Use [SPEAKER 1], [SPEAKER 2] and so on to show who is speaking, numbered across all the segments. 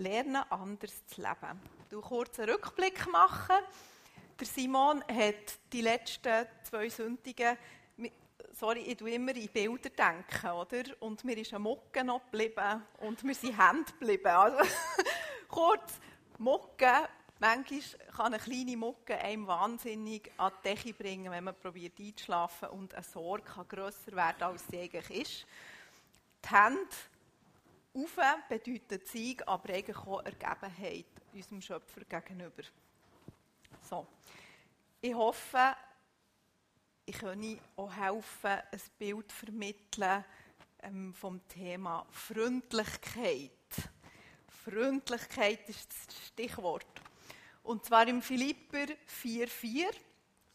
[SPEAKER 1] Lernen anders zu leben. Du kurz einen Rückblick machen. Der Simon hat die letzten zwei Sündigen, sorry, ich tue immer in Bilder denken, oder? Und mir ist eine Mucke noch geblieben und mir sind Hände geblieben. Also, kurz, Mucke, manchmal kann eine kleine Mucke einem wahnsinnig an die Decke bringen, wenn man probiert einzuschlafen und eine Sorge kann grösser werden, als sie eigentlich ist. Die Hände Ufe bedeutet Sieg, aber eigentlich auch Ergebenheit unserem Schöpfer gegenüber. So. Ich hoffe, ich kann auch helfen, ein Bild vermitteln ähm, vom Thema Freundlichkeit. Freundlichkeit ist das Stichwort. Und zwar im Philipper 4,4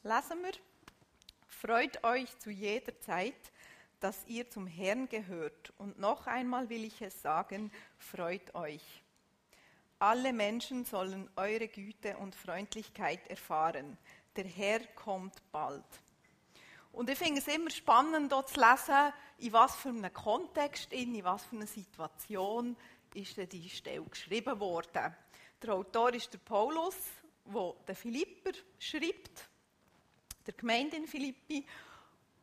[SPEAKER 1] lesen wir: Freut euch zu jeder Zeit, dass ihr zum Herrn gehört. Und noch einmal will ich es sagen: Freut euch. Alle Menschen sollen eure Güte und Freundlichkeit erfahren. Der Herr kommt bald. Und ich finde es immer spannend, dort zu lesen, in was für einem Kontext, in was für einer Situation ist denn die Stelle geschrieben worden. Der Autor ist der Paulus, der den Philipper schreibt, der Gemeinde in Philippi.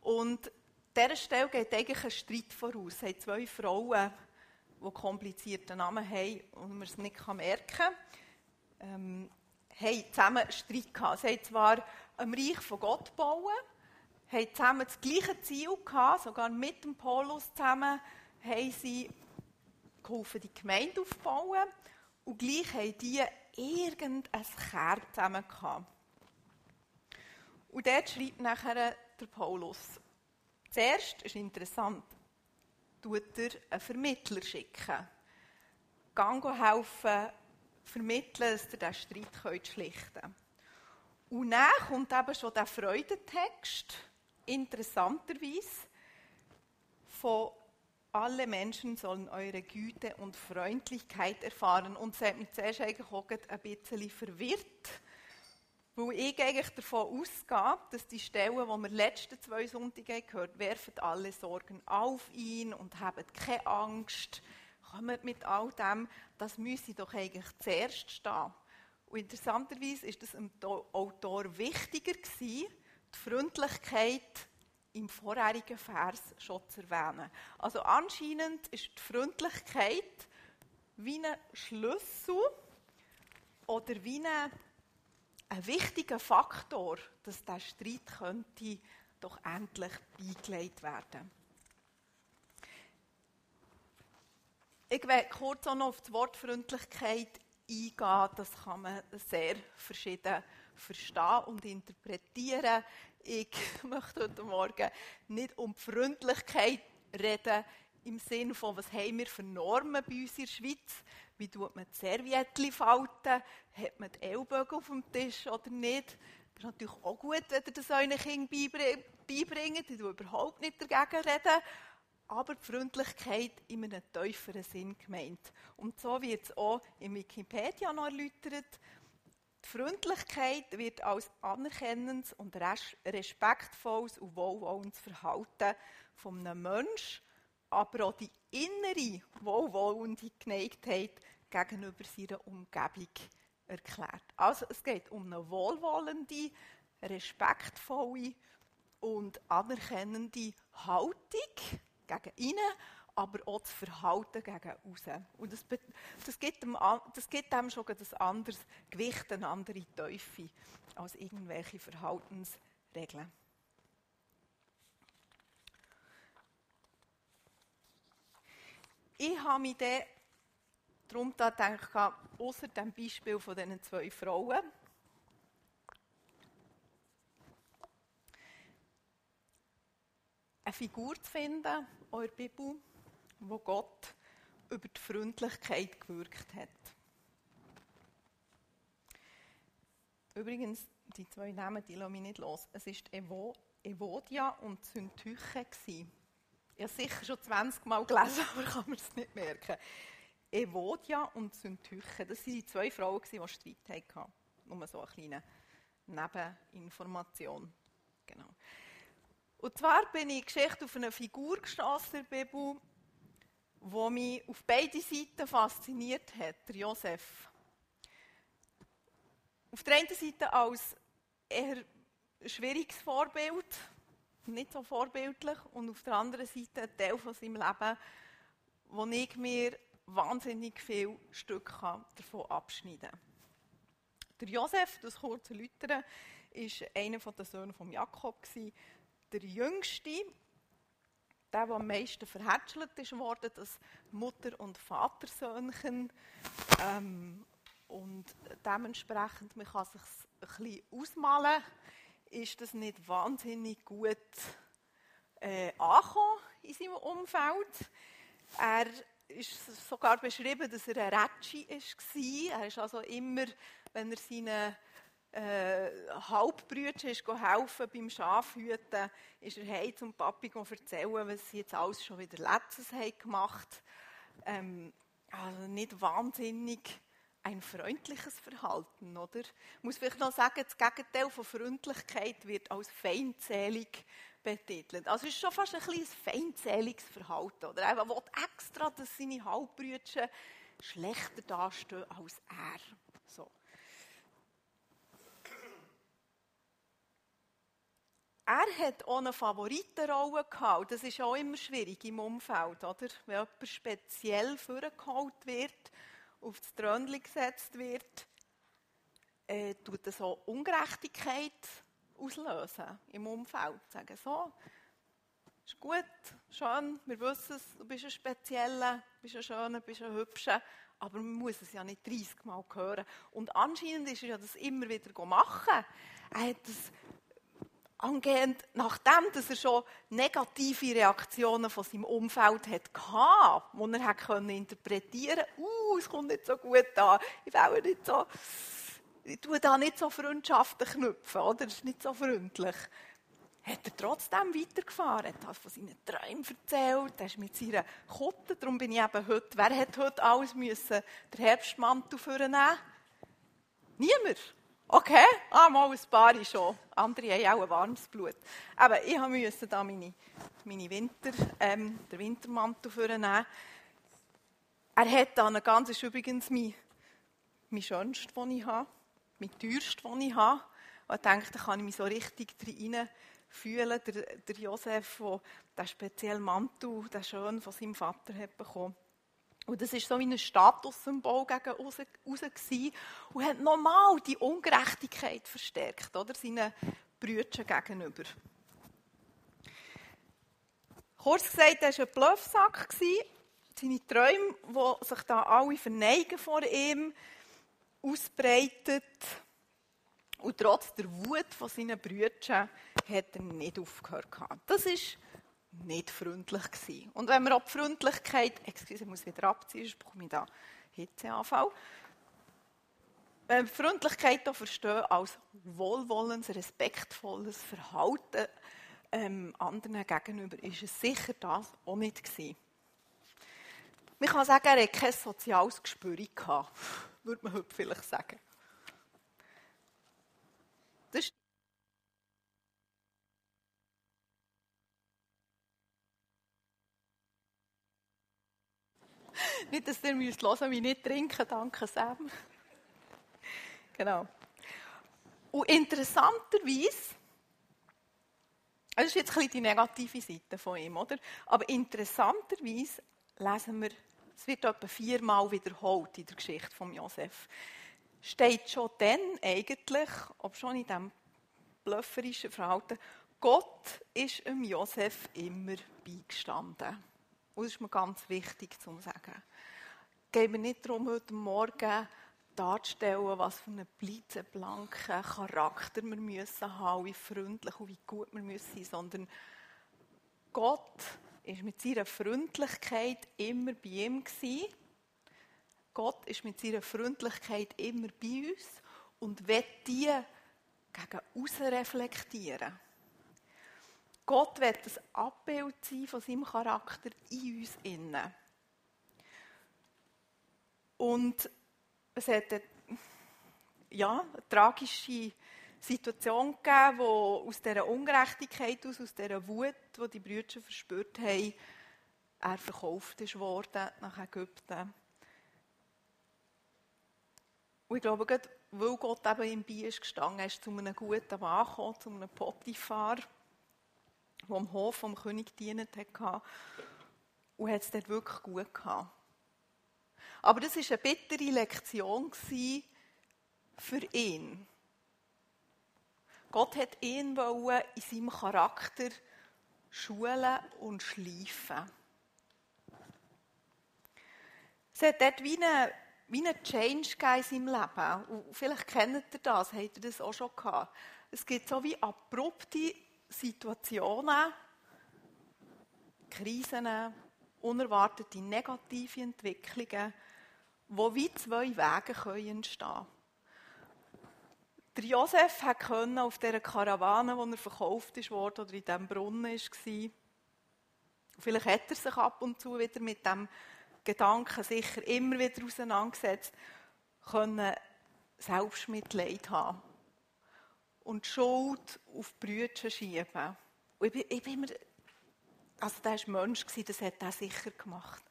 [SPEAKER 1] Und dieser Stelle geht eigentlich ein Streit voraus. Es haben zwei Frauen, die komplizierte Namen haben und man es nicht merken kann, ähm, haben zusammen Streit gehabt. Sie haben zwar ein Reich von Gott bauen, haben zusammen das gleiche Ziel gehabt, sogar mit dem Paulus zusammen haben sie geholfen, die Gemeinde aufzubauen und gleich haben die irgendein Kern zusammen gehabt. Und dort schreibt nachher der Paulus. Zuerst ist interessant, tut er einen Vermittler schicken. Gang helfen, vermitteln, dass ihr diesen Streit schlichten könnt. Und dann kommt eben schon der Freudentext, interessanterweise, von alle Menschen sollen eure Güte und Freundlichkeit erfahren. Und es hat mich zuerst eigentlich auch ein bisschen verwirrt, weil ich eigentlich davon ausgehe, dass die Stellen, die wir letzten zwei Sonntage gehört werfen alle Sorgen auf ihn und haben keine Angst, kommen mit all dem, das müsse doch eigentlich zuerst stehen. Und interessanterweise ist es dem Autor wichtiger gewesen, die Freundlichkeit im vorherigen Vers schon zu erwähnen. Also anscheinend ist die Freundlichkeit wie ein Schlüssel oder wie ein ein wichtiger Faktor, dass der Streit könnte doch endlich beigelegt werden. Ich werde kurz auch noch auf die Wortfreundlichkeit eingehen. Das kann man sehr verschieden verstehen und interpretieren. Ich möchte heute Morgen nicht um die Freundlichkeit reden, im Sinne von, was haben wir für Normen bei uns in der Schweiz? Wie tut man die Serviettchen falten? Hat man die Ellbogen auf dem Tisch oder nicht? Das ist natürlich auch gut, wenn ihr das euren Kindern beibringt. Ich überhaupt nicht dagegen reden. Aber die Freundlichkeit in einem tieferen Sinn gemeint. Und so wird es auch in Wikipedia noch erläutert. Die Freundlichkeit wird als anerkennendes und respektvolles und wohlwollendes Verhalten von einem Menschen aber auch die innere, wohlwollende Geneigtheit gegenüber seiner Umgebung erklärt. Also es geht um eine wohlwollende, respektvolle und anerkennende Haltung gegen innen, aber auch das Verhalten gegen außen. Und das, das, gibt dem, das gibt dem schon ein anderes Gewicht, eine andere Teufel als irgendwelche Verhaltensregeln. Ich habe mich dann darum da gedacht, außer dem Beispiel von diesen zwei Frauen, eine Figur zu finden, in der Bibel, wo Gott über die Freundlichkeit gewirkt hat. Übrigens, die zwei Namen, die lassen mich nicht los. Es war Evodia und Syntyche. Habe sicher schon 20 Mal gelesen, aber kann man es nicht merken. Evodia und Syntyche, das waren die zwei Frauen, die Streit hatten. Nur so eine kleine Nebeninformation. Genau. Und zwar bin ich Geschichte auf eine Figur gestossen in der wo mich auf beide Seiten fasziniert hat, Josef. Auf der einen Seite als eher schwieriges Vorbild, nicht so vorbildlich, und auf der anderen Seite ein Teil von seinem Leben, wo ich mir wahnsinnig viel Stück davon abschneiden kann. Der Josef, das kurz erläutern, war einer der Söhne von Jakob, der jüngste, der, der am meisten verhätschelt worden, das Mutter- und Vatersöhnchen. Ähm, und dementsprechend, man kann sich ein bisschen ausmalen, ist das nicht wahnsinnig gut äh, angekommen in seinem Umfeld. Er ist sogar beschrieben, dass er ein Rätschi war. Er ist also immer, wenn er seinen äh, Halbbrüder ist beim Schafhüten, ist er heim zum Papi erzählen, was sie jetzt alles schon wieder letztes haben gemacht. Ähm, also nicht wahnsinnig ein freundliches Verhalten, oder? Ich muss vielleicht noch sagen, das Gegenteil von Freundlichkeit wird als feindselig betitelt. Also es ist schon fast ein kleines feindseliges Verhalten, oder? Er will extra, dass seine Halbbrüder schlechter dastehen als er. So. Er hat auch eine Favoritenrolle gehabt. Das ist auch immer schwierig im Umfeld, oder? Wenn jemand speziell vorgeholt wird, auf das Trönchen gesetzt wird, äh, tut das auch Ungerechtigkeit auslösen im Umfeld. Sagen so, ist gut, schön, wir wissen es, du bist ein Spezieller, du bist ein Schöner, du bist ein Hübscher, aber man muss es ja nicht 30 Mal hören. Und anscheinend ist er ja das immer wieder machen. Er hat das angehend, nachdem dass er schon negative Reaktionen von seinem Umfeld hatte, die er hat interpretieren konnte, uh, es kommt nicht so gut an, ich will nicht so, ich tue da nicht so Freundschaften knüpfen, oder? Das ist nicht so freundlich. Hat er trotzdem weitergefahren, hat das von seinen Träumen erzählt, er ist mit seiner Kutte, darum bin ich eben heute, wer hat heute alles müssen, den Herbstmantel vornehmen? Niemand. Okay, ah, mal ein paar schon. Andere haben auch ein warmes Blut. Aber ich musste da meine, meine Winter, ähm, den Wintermantel vornehmen. Er hat dann ganz, ist übrigens mein, mein schönstes, den ich habe, mein teuerstes, den ich habe. Und ich denke, da kann ich mich so richtig drin fühlen. Der, der Josef, der den speziellen Mantel, den schön von seinem Vater hat bekommen und das war so wie ein Statussymbol gegen raus, raus und hat nochmal die Ungerechtigkeit verstärkt, oder? Seinen Brüdern gegenüber. Kurz gesagt, er war ein Bluffsack. Seine Träume, die sich da alle verneigen vor ihm, ausbreitet. Und trotz der Wut von seinen Brüdern hat er nicht aufgehört. Das ist nicht freundlich gewesen. Und wenn wir auch die Freundlichkeit, excuse, ich muss wieder abziehen, sonst bekomme ich da Hitzeanfall. Wenn wir Freundlichkeit auch verstehen als wohlwollendes, respektvolles Verhalten ähm, anderen gegenüber, ist es sicher das auch nicht gewesen. Man kann sagen, er hatte kein soziales Gespür gehabt, würde man heute vielleicht sagen. Das nicht, dass ihr müsst hören, wie nicht trinken, danke Sam. genau. Und interessanterweise, das ist jetzt ein bisschen die negative Seite von ihm, oder? Aber interessanterweise lesen wir, es wird etwa viermal wiederholt in der Geschichte von Josef. Steht schon dann eigentlich, ob schon in diesem blöfferischen Verhalten, Gott ist dem Josef immer beigestanden. Und das ist mir ganz wichtig zu sagen. Es geht mir nicht darum, heute Morgen darzustellen, was für einen blitzeblanken Charakter wir müssen haben, wie freundlich und wie gut wir müssen sein, sondern Gott ist mit seiner Freundlichkeit immer bei ihm gewesen. Gott ist mit seiner Freundlichkeit immer bei uns und wird die gegen außen reflektieren. Gott wird ein Abbild sein von seinem Charakter in uns innen. Und es hat eine, ja, eine tragische Situation gegeben, wo aus dieser Ungerechtigkeit, aus, aus dieser Wut, die die Brüder verspürt haben, er verkauft ist worden nach Ägypten. Und ich glaube, gerade weil Gott eben im Bier ist gestanden, ist zu einem guten Mann gekommen, zu einem Potiphar, der am Hof vom König gedient hat und hat es dort wirklich gut gehabt. Aber das war eine bittere Lektion für ihn. Gott hat ihn in seinem Charakter schulen und schleifen. Es hat dort wie einen wie eine Change in seinem Leben. Und vielleicht kennt ihr das, habt ihr das auch schon gehabt. Es gibt so wie abrupte Situationen, Krisen, unerwartete negative Entwicklungen, wo wie zwei Wege können entstehen können. Der Josef konnte auf dieser Karawane, wo er verkauft worden, oder in diesem Brunnen war, vielleicht hat er sich ab und zu wieder mit dem Gedanken sicher immer wieder auseinandergesetzt, können Selbstmitleid haben und Schuld auf die Brüder schieben. Und ich bin, ich bin immer, also der war Mensch, das hat er sicher gemacht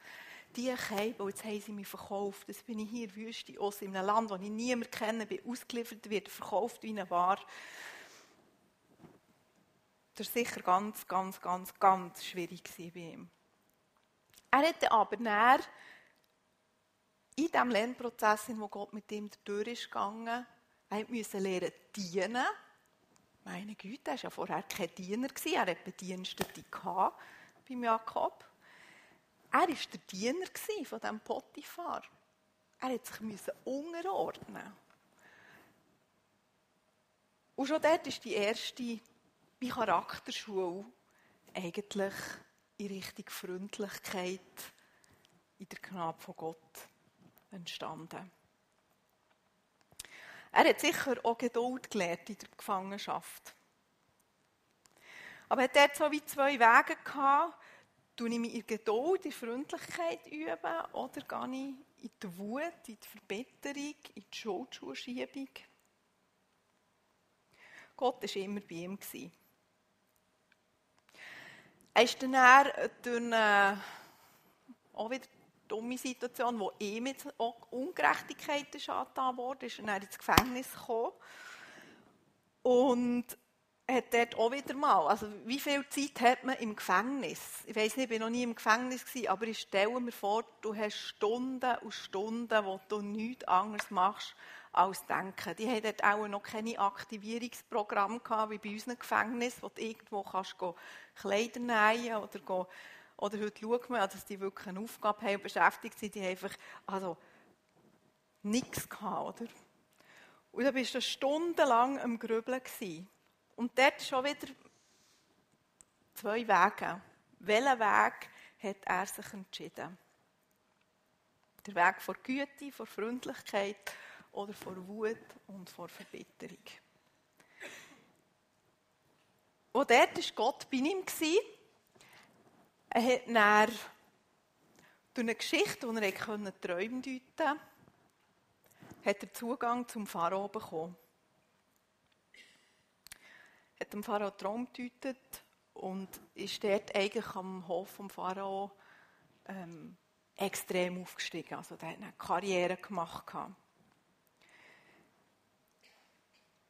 [SPEAKER 1] die Käbe, jetzt haben sie mich verkauft. Jetzt bin ich hier in Wüste aus, in einem Land, das ich niemand kenne, bin ausgeliefert, wird verkauft wie eine Ware. Das war sicher ganz, ganz, ganz, ganz schwierig bei ihm. Er hatte aber näher in diesem Lernprozess, in wo Gott mit ihm durch ist er musste lernen dienen. Meine Güte, er war ja vorher kein Diener, er hatte Bedienstete beim Jakob. Er war der Diener von diesem Potiphar. Er musste sich unterordnen. Und schon dort ist die erste wie Charakterschule eigentlich in Richtung Freundlichkeit in der Gnade von Gott entstanden. Er hat sicher auch Geduld gelernt in der Gefangenschaft. Aber er hat so wie zwei Wege gehabt, ich mich in Geduld, in Freundlichkeit üben oder gehe ich in die Wut, in die Verbitterung, in die Schuldschuhschiebung? Gott war immer bei ihm. Er ist dann durch eine auch wieder dumme Situation, wo ihm jetzt auch Ungerechtigkeiten angetan wurde, ist er ins Gefängnis gekommen. Und hat dort auch wieder mal, also wie viel Zeit hat man im Gefängnis? Ich weiß nicht, ich war noch nie im Gefängnis gewesen, aber ich stelle mir vor, du hast Stunden und Stunden, wo du nichts anderes machst als denken. Die haben dort auch noch keine Aktivierungsprogramme gehabt, wie bei unseren Gefängnissen, wo du irgendwo kannst Kleider nähen oder oder heute schaut man, dass die wirklich eine Aufgabe haben und beschäftigt sind, die haben einfach, also, nichts gehabt, oder? Und dann bist du stundenlang am Grübeln. Und dort schon wieder zwei Wege. Welchen Weg hat er sich entschieden? Der Weg vor Güte, vor Freundlichkeit oder vor Wut und vor Verbitterung? Und dort war Gott bei ihm. Er hat dann durch eine Geschichte, die er Träume deuten konnte, hat er Zugang zum Pharao bekommen hat dem Pharao Traum gedeutet und ist dort eigentlich am Hof vom Pharao ähm, extrem aufgestiegen. Also der hat eine Karriere gemacht.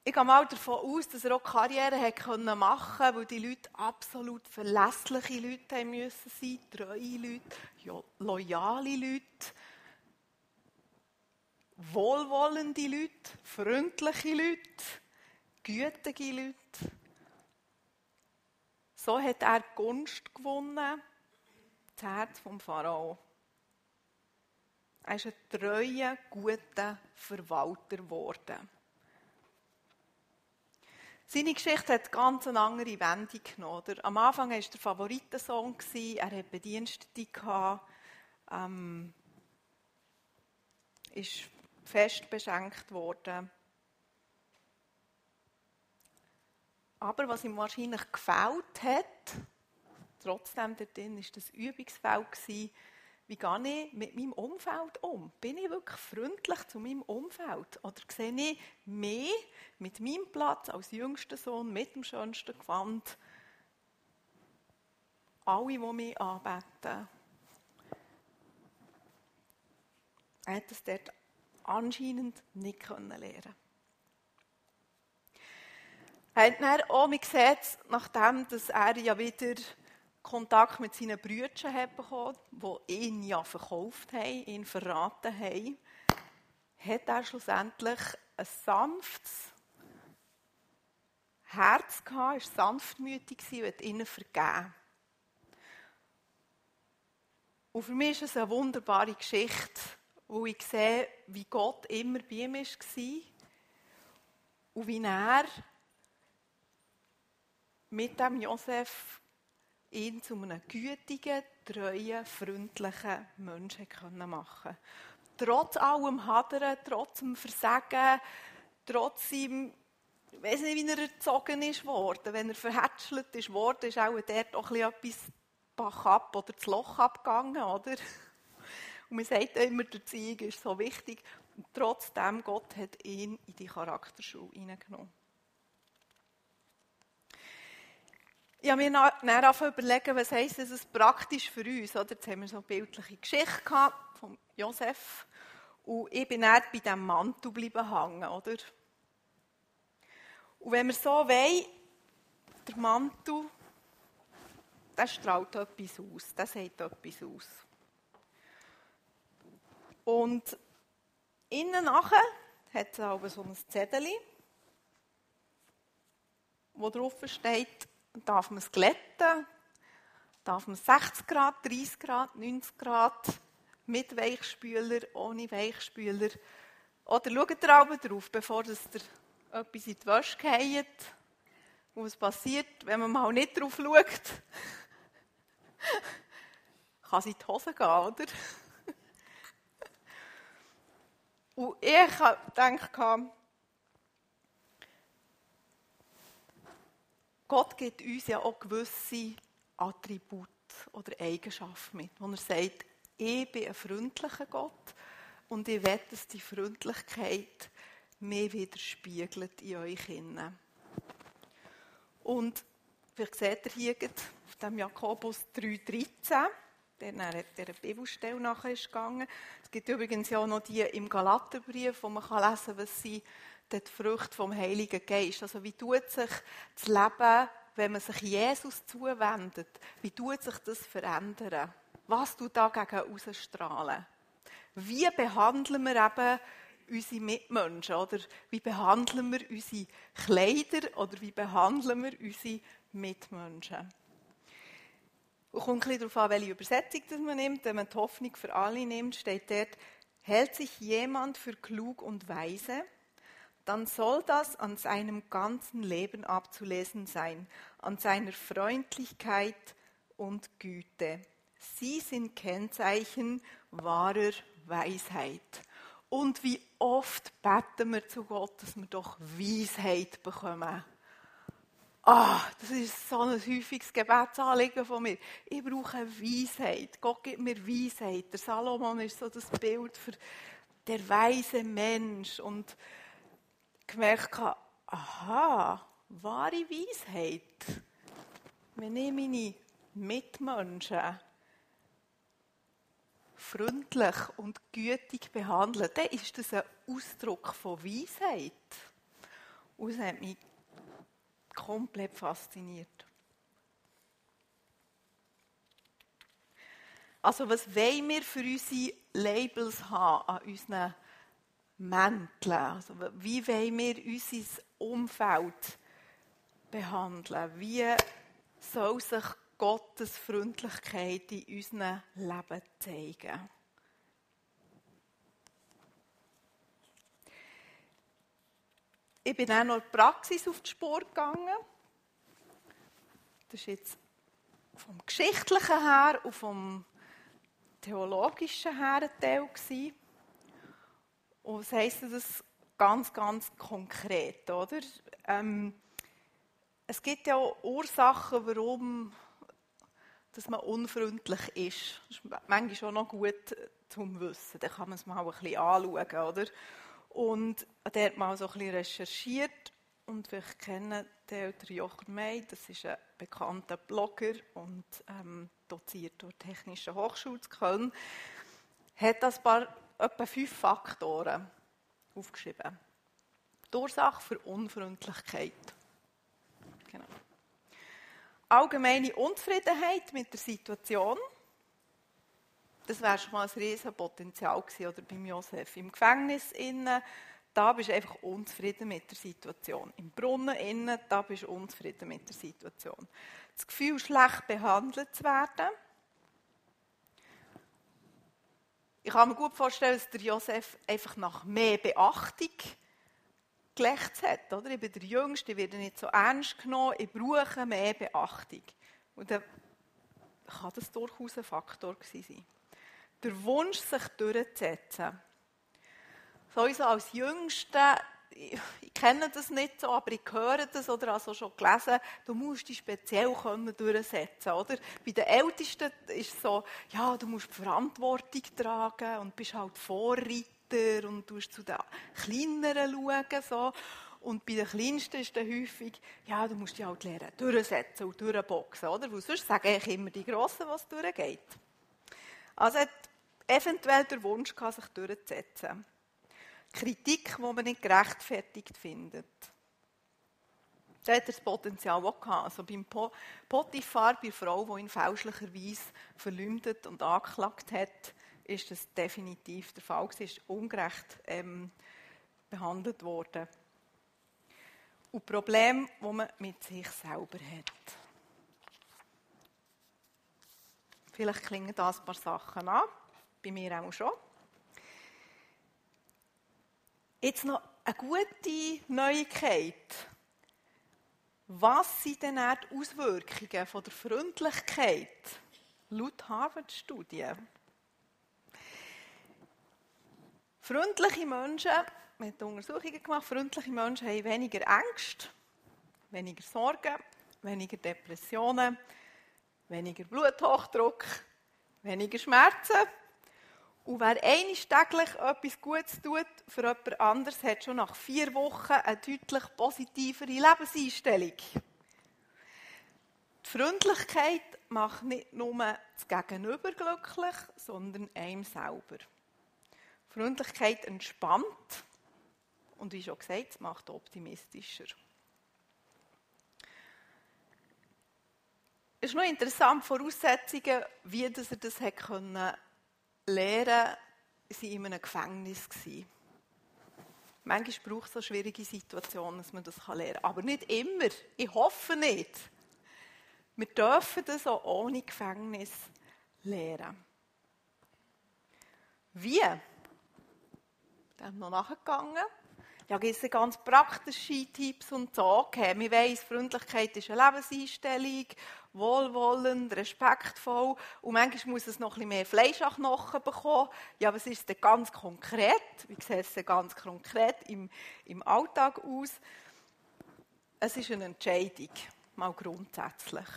[SPEAKER 1] Ich gehe mal davon aus, dass er auch Karriere machen konnte, weil die Leute absolut verlässliche Leute haben müssen sein, treue Leute, loyale Leute, wohlwollende Leute, freundliche Leute, gütige Leute. So hat er Gunst gewonnen, das Herz vom Pharao. Er ist ein treuer, guter Verwalter geworden. Seine Geschichte hat ganz eine andere Wendung genommen. Am Anfang war er der Favoritensohn, er hatte Bedienstete, ähm, ist fest beschenkt worden. Aber was ihm wahrscheinlich gefällt hat, trotzdem dort drin, war das Übungsfeld wie gehe ich mit meinem Umfeld um? Bin ich wirklich freundlich zu meinem Umfeld? Oder sehe ich mich mit meinem Platz als jüngster Sohn, mit dem schönsten Gewand, alle, die mich anbeten? Er hat das dort anscheinend nicht können lernen. Er hat dann auch, man sieht nachdem, dass er ja wieder Kontakt mit seinen Brüdern bekommen, die ihn ja verkauft haben, ihn verraten haben, hat er schlussendlich ein sanftes Herz gehabt, war sanftmütig und hat ihnen vergeben. Und für mich ist es eine wunderbare Geschichte, wo ich sehe, wie Gott immer bei ihm war und wie er mit dem Josef ihn zu einem gütigen, treuen, freundlichen Menschen machen Trotz allem Hadern, trotz dem Versagen, trotz ihm, ich weiß nicht, wie er erzogen ist worden. Wenn er verhätschelt ist worden, ist auch dort auch etwas Bach ab oder das Loch abgegangen, oder? Und man sagt immer, der Erziehung ist so wichtig. Und trotzdem, Gott hat ihn in die Charakterschule hineingenommen. Ich habe mir dann überlegen, was heisst das praktisch für uns. Oder? Jetzt haben wir so eine bildliche Geschichte gehabt von Josef. Und ich bin dann bei diesem Mantel bleiben hängen, oder? Und wenn wir so wollen, der Mantel, der strahlt etwas aus, der sagt etwas aus. Und innen nachher hat es aber so ein Zettel, wo drauf steht, darf man es glätten, darf man 60 Grad, 30 Grad, 90 Grad, mit Weichspüler, ohne Weichspüler. Oder schaut ihr aber drauf, bevor ihr etwas in die Wäsche geht. Was passiert, wenn man mal nicht drauf schaut? Kann es in die Hose gehen, oder? Und ich dachte, Gott gibt uns ja auch gewisse Attribute oder Eigenschaften mit, wo er sagt, ich bin ein freundlicher Gott und ich will, dass die Freundlichkeit mir widerspiegelt in euch innen. Und vielleicht seht ihr hier auf dem Jakobus 3,13, der nach dieser Bibelstelle nachher ist gegangen. Es gibt übrigens ja auch noch die im Galaterbrief, wo man lesen kann, was sie die Früchte vom Heiligen Geist. Also wie tut sich das Leben, wenn man sich Jesus zuwendet, wie tut sich das verändern? Was tut dagegen ausstrahlen? Wie behandeln wir eben unsere Mitmenschen? Oder wie behandeln wir unsere Kleider? Oder wie behandeln wir unsere Mitmenschen? Es kommt ein bisschen darauf an, welche Übersetzung das man nimmt. Wenn man die Hoffnung für alle nimmt, steht dort, hält sich jemand für klug und weise, dann soll das an seinem ganzen Leben abzulesen sein, an seiner Freundlichkeit und Güte. Sie sind Kennzeichen wahrer Weisheit. Und wie oft beten wir zu Gott, dass wir doch Weisheit bekommen. Ah, das ist so ein häufiges Gebetsanliegen von mir. Ich brauche Weisheit. Gott gibt mir Weisheit. Der Salomon ist so das Bild für der weise Mensch. Und gemerkt aha, wahre Weisheit. Wenn ich meine Mitmenschen freundlich und gütig behandle, dann ist das ein Ausdruck von Weisheit. Und es hat mich komplett fasziniert. Also was wollen wir für unsere Labels haben an unseren Mänteln? Also wie wollen wir unser Umfeld behandeln? Wie soll sich Gottes Freundlichkeit in unserem Leben zeigen? Ich bin auch noch in der Praxis auf die Spur gegangen. Das ist jetzt vom Geschichtlichen her und vom Theologischen her ein Teil. Gewesen. Und was heisst das ganz, ganz konkret, oder? Ähm, es gibt ja auch Ursachen, warum dass man unfreundlich ist. Das ist manchmal schon noch gut zum Wissen. Dann kann man es mal ein bisschen anschauen, oder? Und der hat mal so ein bisschen recherchiert und vielleicht kennen den Jochen May, das ist ein bekannter Blogger und ähm, doziert durch die Technische Hochschule zu Köln, hat das paar etwa fünf Faktoren aufgeschrieben. Die Ursache für Unfreundlichkeit. Genau. Allgemeine Unzufriedenheit mit der Situation. Das wäre schon mal ein riesen Potenzial gewesen, oder beim Josef. Im Gefängnis innen, da bist du einfach unzufrieden mit der Situation. Im Brunnen innen, da bist du unzufrieden mit der Situation. Das Gefühl, schlecht behandelt zu werden. Ich kann mir gut vorstellen, dass der Josef einfach nach mehr Beachtung gelächzt hat. Oder? Ich bin der Jüngste, ich werde nicht so ernst genommen, ich brauche mehr Beachtung. Und dann kann das durchaus ein Faktor sein. Der Wunsch, sich durchzusetzen. Sowieso als Jüngste, ich, ich, kenne das nicht so, aber ich höre das oder also schon gelesen, du musst dich speziell können durchsetzen, oder? Bei den Ältesten ist es so, ja, du musst Verantwortung tragen und bist halt Vorreiter und du zu den Kleineren schauen, so. Und bei den Kleinsten ist dann häufig, ja, du musst dich halt lernen, durchsetzen und durchboxen, oder? Weil sonst sagen eigentlich immer die Grossen, was durchgeht. Also hat eventuell der Wunsch sich durchzusetzen. Kritik, die man nicht gerechtfertigt findet. Da hat er das Potenzial auch gehabt. Also beim Potiphar, bei der Frau, die ihn fälschlicherweise verleumdet und angeklagt hat, ist das definitiv der Fall. Sie ist ungerecht ähm, behandelt worden. Und Problem, wo man mit sich selber hat. Vielleicht klingen da ein paar Sachen an, bei mir auch schon. Jetzt noch eine gute Neuigkeit. Was sind denn die Auswirkungen von der Freundlichkeit laut Harvard-Studie? Freundliche Menschen, wir haben Untersuchungen gemacht, freundliche Menschen haben weniger Ängste, weniger Sorgen, weniger Depressionen, weniger Bluthochdruck, weniger Schmerzen und wer einiges täglich etwas Gutes tut für jemand anderes, hat schon nach vier Wochen eine deutlich positivere Lebenseinstellung. Die Freundlichkeit macht nicht nur das Gegenüber glücklich, sondern einem selber. Freundlichkeit entspannt und wie schon gesagt, es macht optimistischer. Es ist noch interessant, Voraussetzungen, wie er das hat können Lehren waren in einem Gefängnis. Manchmal braucht es so schwierige Situationen, dass man das lernen kann. Aber nicht immer. Ich hoffe nicht. Wir dürfen das auch ohne Gefängnis lernen. Wie? Da haben wir noch nachgegangen. Ja, gibt es ganz praktische Tipps und so. Okay, wir weiss, Freundlichkeit ist eine Lebenseinstellung wohlwollend, respektvoll. Und manchmal muss es noch ein bisschen mehr Fleisch an Knochen bekommen. Ja, was ist denn ganz konkret? Wie sieht es denn ganz konkret im, im Alltag aus? Es ist eine Entscheidung, mal grundsätzlich.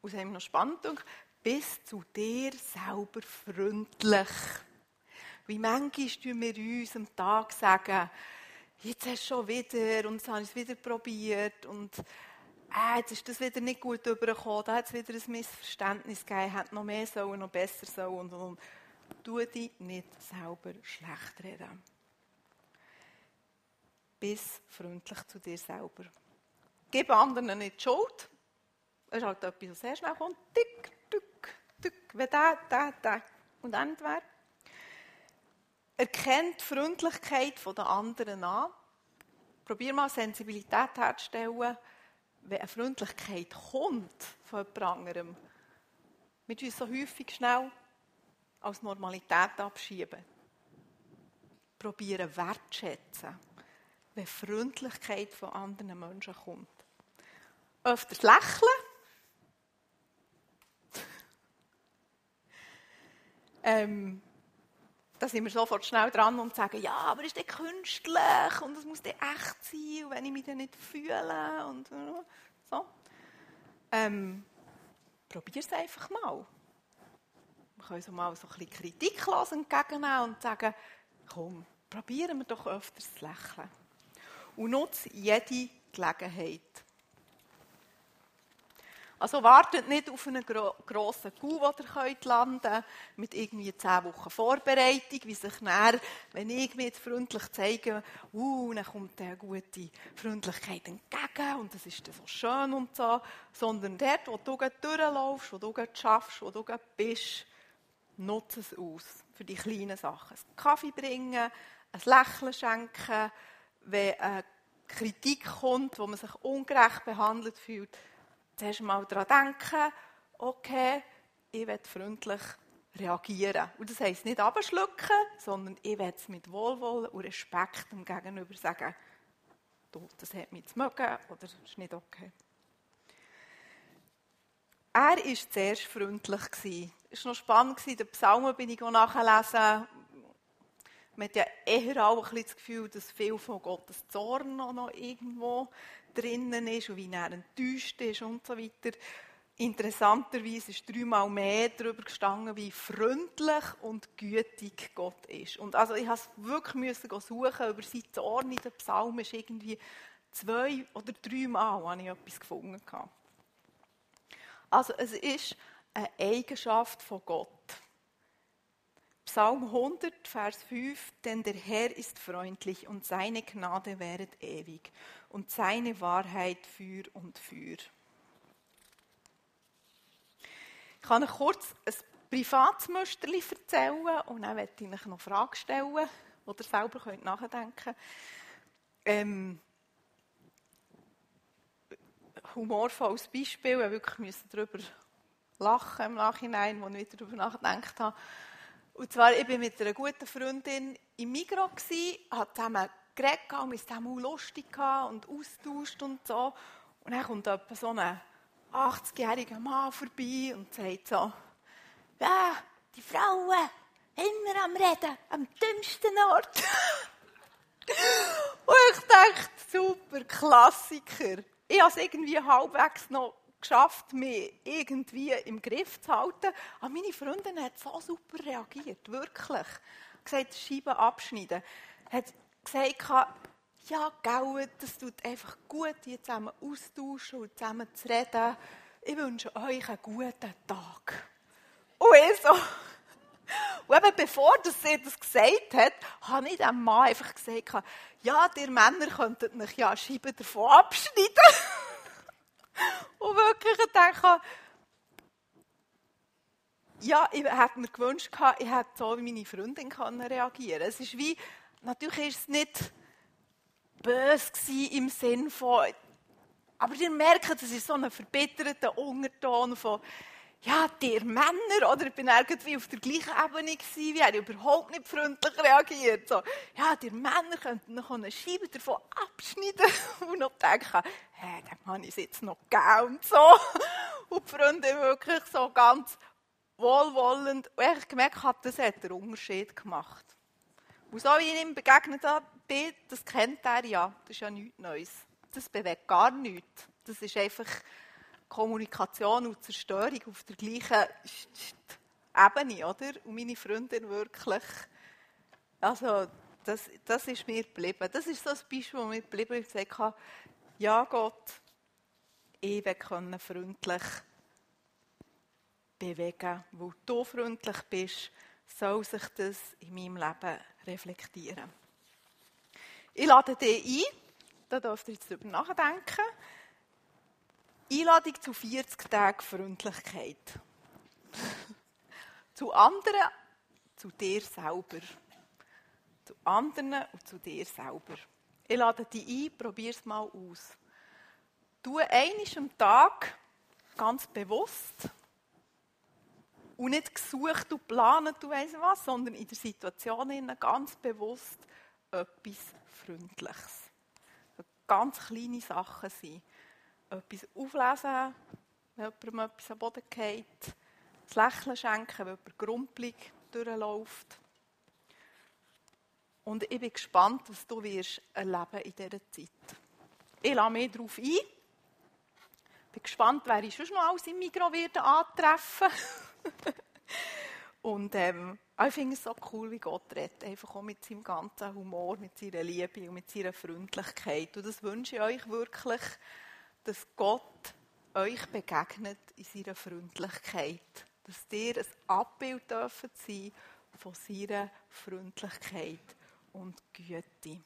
[SPEAKER 1] Und es noch spannend bis zu dir selber freundlich. Wie manchmal tun wir uns am Tag sagen, jetzt hast du schon wieder und jetzt habe ich es wieder probiert und ah, jetzt ist das wieder nicht gut übergekommen, da hat es wieder ein Missverständnis gegeben, hat noch mehr sollen, noch besser sollen und, und, und. Tu dich nicht selber schlecht reden. Bist freundlich zu dir selber. Gib anderen nicht die Schuld. Es ist halt etwas, was sehr schnell kommt. Tick, tick, tick. Wenn der, der, der. Und entweder erkennt die Freundlichkeit der anderen an. Probier mal Sensibilität herzustellen wenn eine Freundlichkeit kommt von jemand anderem, wir uns so häufig schnell als Normalität abschieben. Probieren wertschätzen, wenn Freundlichkeit von anderen Menschen kommt. Öfters lächeln. ähm, da sind wir sofort schnell dran und sagen, ja, aber ist der künstlich und es muss der echt sein wenn ich mich dann nicht fühle und so. Ähm, Probier es einfach mal. Wir können so mal so ein bisschen kritiklos entgegennehmen und sagen, komm, probieren wir doch öfters zu lächeln. Und nutze jede Gelegenheit. Also wartet nicht auf einen gro grossen Coup, den ihr könnt landen mit irgendwie zehn Wochen Vorbereitung, wie sich dann, wenn ich mich jetzt freundlich zeige, uh, dann kommt eine gute Freundlichkeit entgegen und das ist dann so schön und so, sondern dort, wo du durchlaufst, wo du schaffst, wo du bist, nutze es aus für die kleinen Sachen. Einen Kaffee bringen, ein Lächeln schenken, wenn eine Kritik kommt, wo man sich ungerecht behandelt fühlt, zuerst mal daran denken, okay, ich werde freundlich reagieren. Und das heisst nicht abschlucken, sondern ich werde es mit Wohlwollen und Respekt dem Gegenüber sagen, du, das hat mich zu mögen oder das ist nicht okay. Er war zuerst freundlich. Es war noch spannend, den Psalmen bin ich nachlesen. Man hat ja eher auch ein das Gefühl, dass viel von Gottes Zorn noch irgendwo drinnen ist und wie er enttäuscht ist und so weiter. Interessanterweise ist dreimal mehr darüber gestanden, wie freundlich und gütig Gott ist. Und also ich musste wirklich müssen suchen über seinen Zorn in den Psalmen. ist irgendwie zwei oder dreimal habe ich etwas gefunden. Also es ist eine Eigenschaft von Gott. Psalm 100, Vers 5, denn der Herr ist freundlich und seine Gnade währet ewig und seine Wahrheit für und für. Ich kann euch kurz ein privates Musterli erzählen und dann möchte ich euch noch Fragen stellen, die ihr selber könnt nachdenken könnt. Ähm, humorvolles Beispiel, ich wirklich darüber lachen im Nachhinein, als ich wieder darüber nachgedacht habe. Und zwar, ich war mit einer guten Freundin im Migros, habe zusammen geredet und wir zusammen lustig und austauscht und so. Und dann kommt etwa so ein 80-jähriger Mann vorbei und sagt so, ja, die Frauen, immer am Reden, am dümmsten Ort. und ich dachte, super, Klassiker. Ich habe es irgendwie halbwegs noch geschafft, mich irgendwie im Griff zu halten. Aber meine Freundin hat so super reagiert, wirklich. Gesagt, Scheiben abschneiden. Hat gesagt, ja, gell, das tut einfach gut, hier zusammen austauschen und zusammen zu reden. Ich wünsche euch einen guten Tag. Und ich so, und eben bevor sie das gesagt hat, habe ich dem Mann einfach gesagt, ja, ihr Männer könntet mich ja Scheiben davon abschneiden. Und wirklich gedacht, ja, ich hätte mir gewünscht, ich hätte so wie meine Freundin reagieren Es ist wie, natürlich war es nicht böse im Sinn von, aber ihr merkt, es ist so ein verbitterter Unterton von, ja, der Männer, oder ich bin irgendwie auf der gleichen Ebene gewesen, wie er überhaupt nicht freundlich reagiert. So, ja, die Männer könnten noch eine Scheibe davon abschneiden und noch denken, hä, dem habe ich jetzt noch gegeben und so. Und die Freundin wirklich so ganz wohlwollend. Und ich gemerkt habe, das hat der Unterschied gemacht. Und so wie ich ihm begegnet bin, das kennt er ja, das ist ja nichts Neues. Das bewegt gar nichts. Das ist einfach Kommunikation und Zerstörung auf der gleichen Ebene, oder? Und meine Freundin wirklich, also das, das ist mir geblieben. Das ist so ein Beispiel, wo mir geblieben ist, ich habe, ja Gott, will können freundlich bewegen. Weil du freundlich bist, soll sich das in meinem Leben reflektieren. Ich lade dich ein, da dürft ihr jetzt darüber nachdenken, Einladung zu 40 Tagen Freundlichkeit. zu anderen, zu dir selber. Zu anderen und zu dir selber. Ich lade dich ein, probier es mal aus. Tu einmal am Tag ganz bewusst und nicht gesucht und geplant, du weißt was, sondern in der Situation ganz bewusst etwas Freundliches. Ganz kleine Sachen sein etwas auflesen, wenn jemandem etwas am Boden geht, das Lächeln schenken, wenn jemand grumpelig durchläuft. Und ich bin gespannt, was du wirst erleben in dieser Zeit. Ich lasse mich darauf ein. Ich bin gespannt, wer ich schon noch alles im Migros werde antreffen Und ähm, ich finde es so cool, wie Gott redet. Einfach auch mit seinem ganzen Humor, mit seiner Liebe und mit seiner Freundlichkeit. Und das wünsche ich euch wirklich, dass Gott euch begegnet in seiner Freundlichkeit. Dass ihr ein Abbild dürfen sein von seiner Freundlichkeit und Güte.